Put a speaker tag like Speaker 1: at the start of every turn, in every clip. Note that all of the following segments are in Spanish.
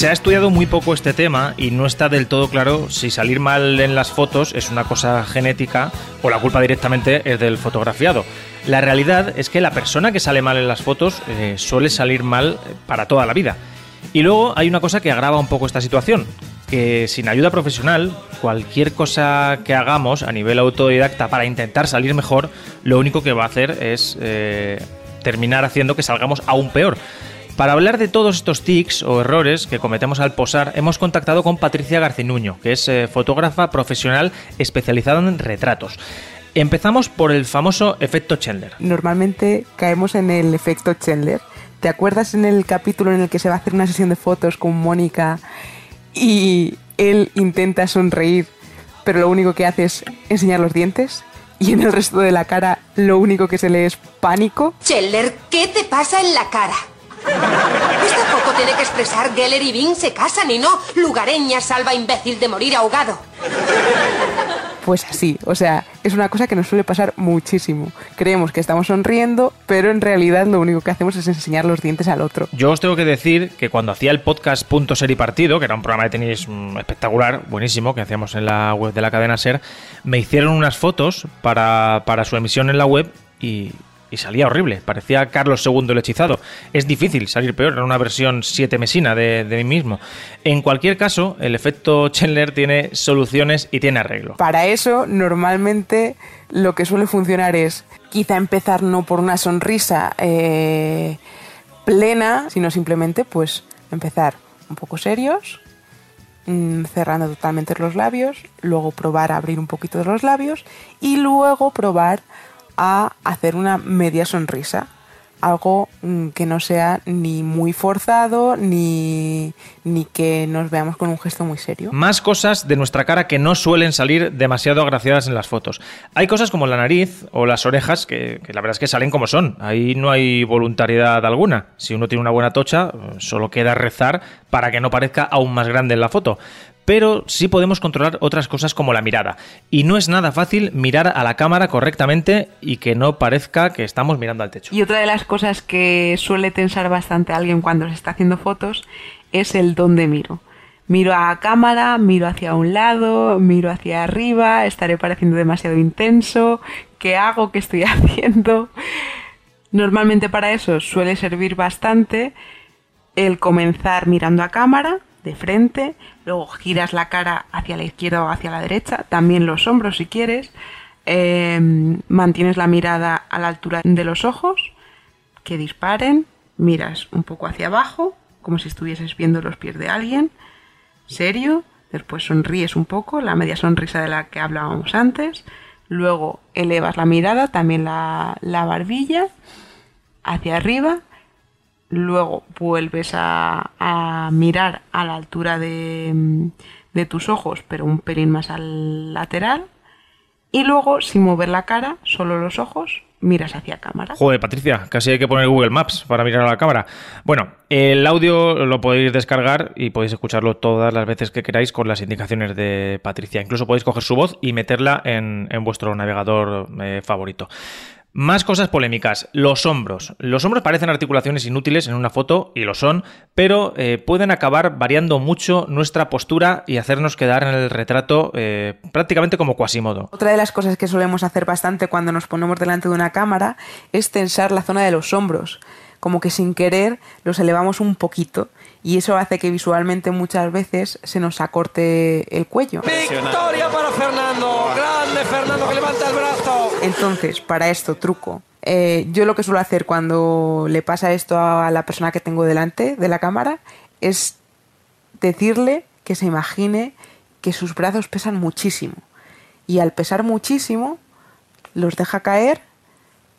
Speaker 1: Se ha estudiado muy poco este tema y no está del todo claro si salir mal en las fotos es una cosa genética o la culpa directamente es del fotografiado. La realidad es que la persona que sale mal en las fotos eh, suele salir mal para toda la vida. Y luego hay una cosa que agrava un poco esta situación, que sin ayuda profesional, cualquier cosa que hagamos a nivel autodidacta para intentar salir mejor, lo único que va a hacer es eh, terminar haciendo que salgamos aún peor. Para hablar de todos estos tics o errores que cometemos al posar, hemos contactado con Patricia Garcinuño, que es eh, fotógrafa profesional especializada en retratos. Empezamos por el famoso efecto Chandler.
Speaker 2: Normalmente caemos en el efecto Chandler. ¿Te acuerdas en el capítulo en el que se va a hacer una sesión de fotos con Mónica y él intenta sonreír, pero lo único que hace es enseñar los dientes? Y en el resto de la cara lo único que se le es pánico.
Speaker 3: Chandler, ¿qué te pasa en la cara? Esta foto tiene que expresar Geller y Bing se casan y no lugareña salva imbécil de morir ahogado.
Speaker 2: Pues así, o sea, es una cosa que nos suele pasar muchísimo. Creemos que estamos sonriendo, pero en realidad lo único que hacemos es enseñar los dientes al otro.
Speaker 1: Yo os tengo que decir que cuando hacía el podcast Punto Ser y Partido, que era un programa de tenis mm, espectacular, buenísimo, que hacíamos en la web de la cadena Ser, me hicieron unas fotos para, para su emisión en la web y, y salía horrible. Parecía Carlos II el hechizado. Es difícil salir peor, en una versión 7 mesina de, de, mí mismo. En cualquier caso, el efecto Chandler tiene soluciones y tiene arreglo.
Speaker 2: Para eso, normalmente lo que suele funcionar es quizá empezar no por una sonrisa eh, plena, sino simplemente pues empezar un poco serios, mmm, cerrando totalmente los labios, luego probar a abrir un poquito los labios y luego probar a hacer una media sonrisa. Algo mm, que no sea ni muy forzado ni, ni que nos veamos con un gesto muy serio.
Speaker 1: Más cosas de nuestra cara que no suelen salir demasiado agraciadas en las fotos. Hay cosas como la nariz o las orejas que, que la verdad es que salen como son. Ahí no hay voluntariedad alguna. Si uno tiene una buena tocha, solo queda rezar para que no parezca aún más grande en la foto pero sí podemos controlar otras cosas como la mirada. Y no es nada fácil mirar a la cámara correctamente y que no parezca que estamos mirando al techo.
Speaker 2: Y otra de las cosas que suele tensar bastante a alguien cuando se está haciendo fotos es el dónde miro. Miro a cámara, miro hacia un lado, miro hacia arriba, estaré pareciendo demasiado intenso, ¿qué hago? ¿Qué estoy haciendo? Normalmente para eso suele servir bastante el comenzar mirando a cámara, de frente, luego giras la cara hacia la izquierda o hacia la derecha, también los hombros si quieres, eh, mantienes la mirada a la altura de los ojos, que disparen, miras un poco hacia abajo, como si estuvieses viendo los pies de alguien, serio, después sonríes un poco, la media sonrisa de la que hablábamos antes, luego elevas la mirada, también la, la barbilla, hacia arriba, luego vuelves a, mirar a la altura de, de, tus ojos, pero un pelín más al lateral. Y luego, sin mover la cara, solo los ojos, miras hacia cámara.
Speaker 1: Joder, Patricia, casi hay que poner Google Maps para mirar a la cámara. Bueno, el audio lo podéis descargar y podéis escucharlo todas las veces que queráis con las indicaciones de Patricia. Incluso podéis coger su voz y meterla en, en vuestro navegador eh, favorito. Más cosas polémicas. Los hombros. Los hombros parecen articulaciones inútiles en una foto, y lo son, pero eh, pueden acabar variando mucho nuestra postura y hacernos quedar en el retrato eh, prácticamente como Quasimodo.
Speaker 2: Otra de las cosas que solemos hacer bastante cuando nos ponemos delante de una cámara es tensar la zona de los hombros. Como que sin querer los elevamos un poquito y eso hace que visualmente muchas veces se nos acorte el cuello.
Speaker 4: Victoria para Fernando, grande Fernando que levanta el brazo.
Speaker 2: Entonces, para esto, truco. Eh, yo lo que suelo hacer cuando le pasa esto a la persona que tengo delante de la cámara es decirle que se imagine que sus brazos pesan muchísimo. Y al pesar muchísimo, los deja caer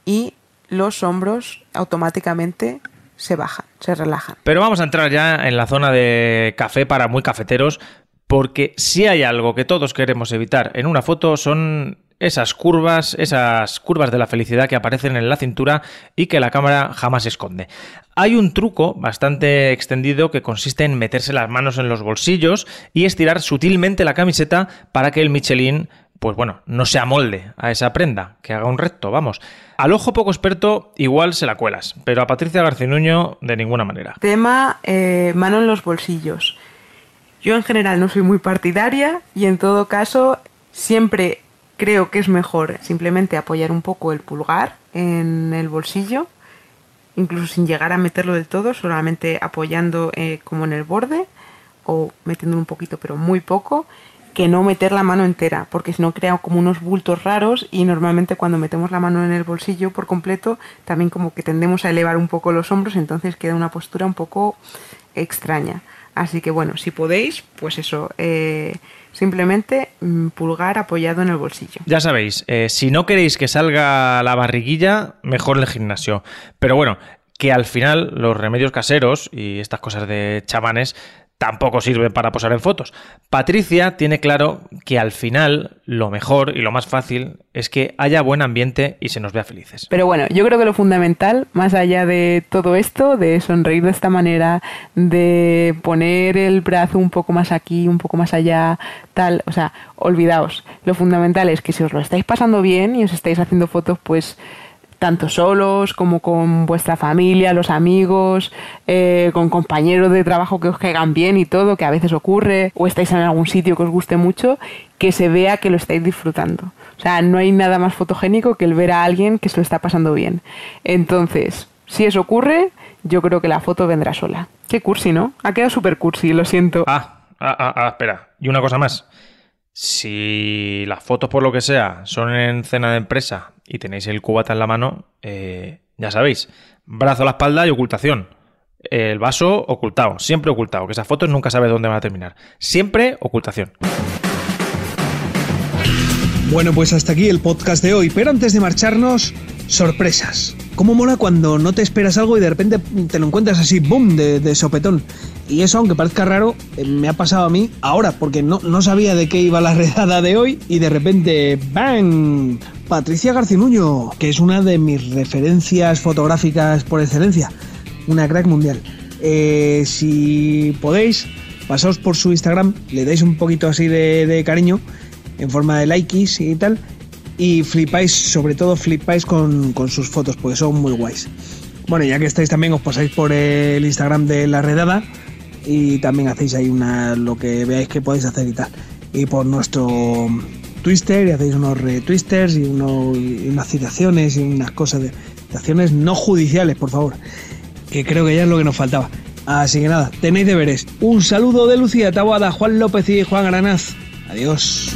Speaker 2: y los hombros automáticamente se bajan, se relajan.
Speaker 1: Pero vamos a entrar ya en la zona de café para muy cafeteros, porque si hay algo que todos queremos evitar en una foto son esas curvas, esas curvas de la felicidad que aparecen en la cintura y que la cámara jamás esconde. Hay un truco bastante extendido que consiste en meterse las manos en los bolsillos y estirar sutilmente la camiseta para que el Michelin pues bueno, no se amolde a esa prenda, que haga un recto, vamos. Al ojo poco experto igual se la cuelas, pero a Patricia Garcinuño de ninguna manera.
Speaker 2: Tema eh, mano en los bolsillos. Yo en general no soy muy partidaria y en todo caso siempre creo que es mejor simplemente apoyar un poco el pulgar en el bolsillo, incluso sin llegar a meterlo del todo, solamente apoyando eh, como en el borde o metiéndolo un poquito pero muy poco que no meter la mano entera, porque si no crea como unos bultos raros y normalmente cuando metemos la mano en el bolsillo por completo también como que tendemos a elevar un poco los hombros, entonces queda una postura un poco extraña. Así que bueno, si podéis, pues eso, eh, simplemente mm, pulgar apoyado en el bolsillo.
Speaker 1: Ya sabéis, eh, si no queréis que salga la barriguilla, mejor el gimnasio. Pero bueno, que al final los remedios caseros y estas cosas de chamanes tampoco sirve para posar en fotos. Patricia tiene claro que al final lo mejor y lo más fácil es que haya buen ambiente y se nos vea felices.
Speaker 2: Pero bueno, yo creo que lo fundamental, más allá de todo esto, de sonreír de esta manera, de poner el brazo un poco más aquí, un poco más allá, tal, o sea, olvidaos. Lo fundamental es que si os lo estáis pasando bien y os estáis haciendo fotos, pues tanto solos como con vuestra familia, los amigos, eh, con compañeros de trabajo que os caigan bien y todo, que a veces ocurre, o estáis en algún sitio que os guste mucho, que se vea que lo estáis disfrutando. O sea, no hay nada más fotogénico que el ver a alguien que se lo está pasando bien. Entonces, si eso ocurre, yo creo que la foto vendrá sola. Qué cursi, ¿no? Ha quedado súper cursi, lo siento.
Speaker 1: Ah, ah, ah, ah, espera. Y una cosa más. Si las fotos, por lo que sea, son en cena de empresa y tenéis el cubata en la mano, eh, ya sabéis, brazo a la espalda y ocultación. El vaso ocultado, siempre ocultado, que esas fotos nunca sabes dónde van a terminar. Siempre ocultación.
Speaker 5: Bueno, pues hasta aquí el podcast de hoy, pero antes de marcharnos, sorpresas. ¿Cómo mola cuando no te esperas algo y de repente te lo encuentras así, boom, de, sopetón? Y eso, aunque parezca raro, eh, me ha pasado a mí ahora, porque no, no sabía de qué iba la redada de hoy y de repente, ¡bang! Patricia Garcinuño, que es una de mis referencias fotográficas por excelencia, una crack mundial. Eh, si podéis, pasaos por su Instagram, le dais un poquito así de cariño en forma de likes y tal. Y flipáis, sobre todo flipáis con, sus fotos, porque son muy guays. Bueno, ya que estáis también, os pasáis por el Instagram de la redada y también hacéis ahí una lo que veáis que podéis hacer y tal. Y por nuestro Twitter y hacéis unos retwisters y, unas citaciones y unas cosas de citaciones no judiciales, por favor. Que creo que ya es lo que nos faltaba. Así que nada, tenéis deberes. Un saludo de Lucía Taboada, Juan López y Juan Granaz. Adiós.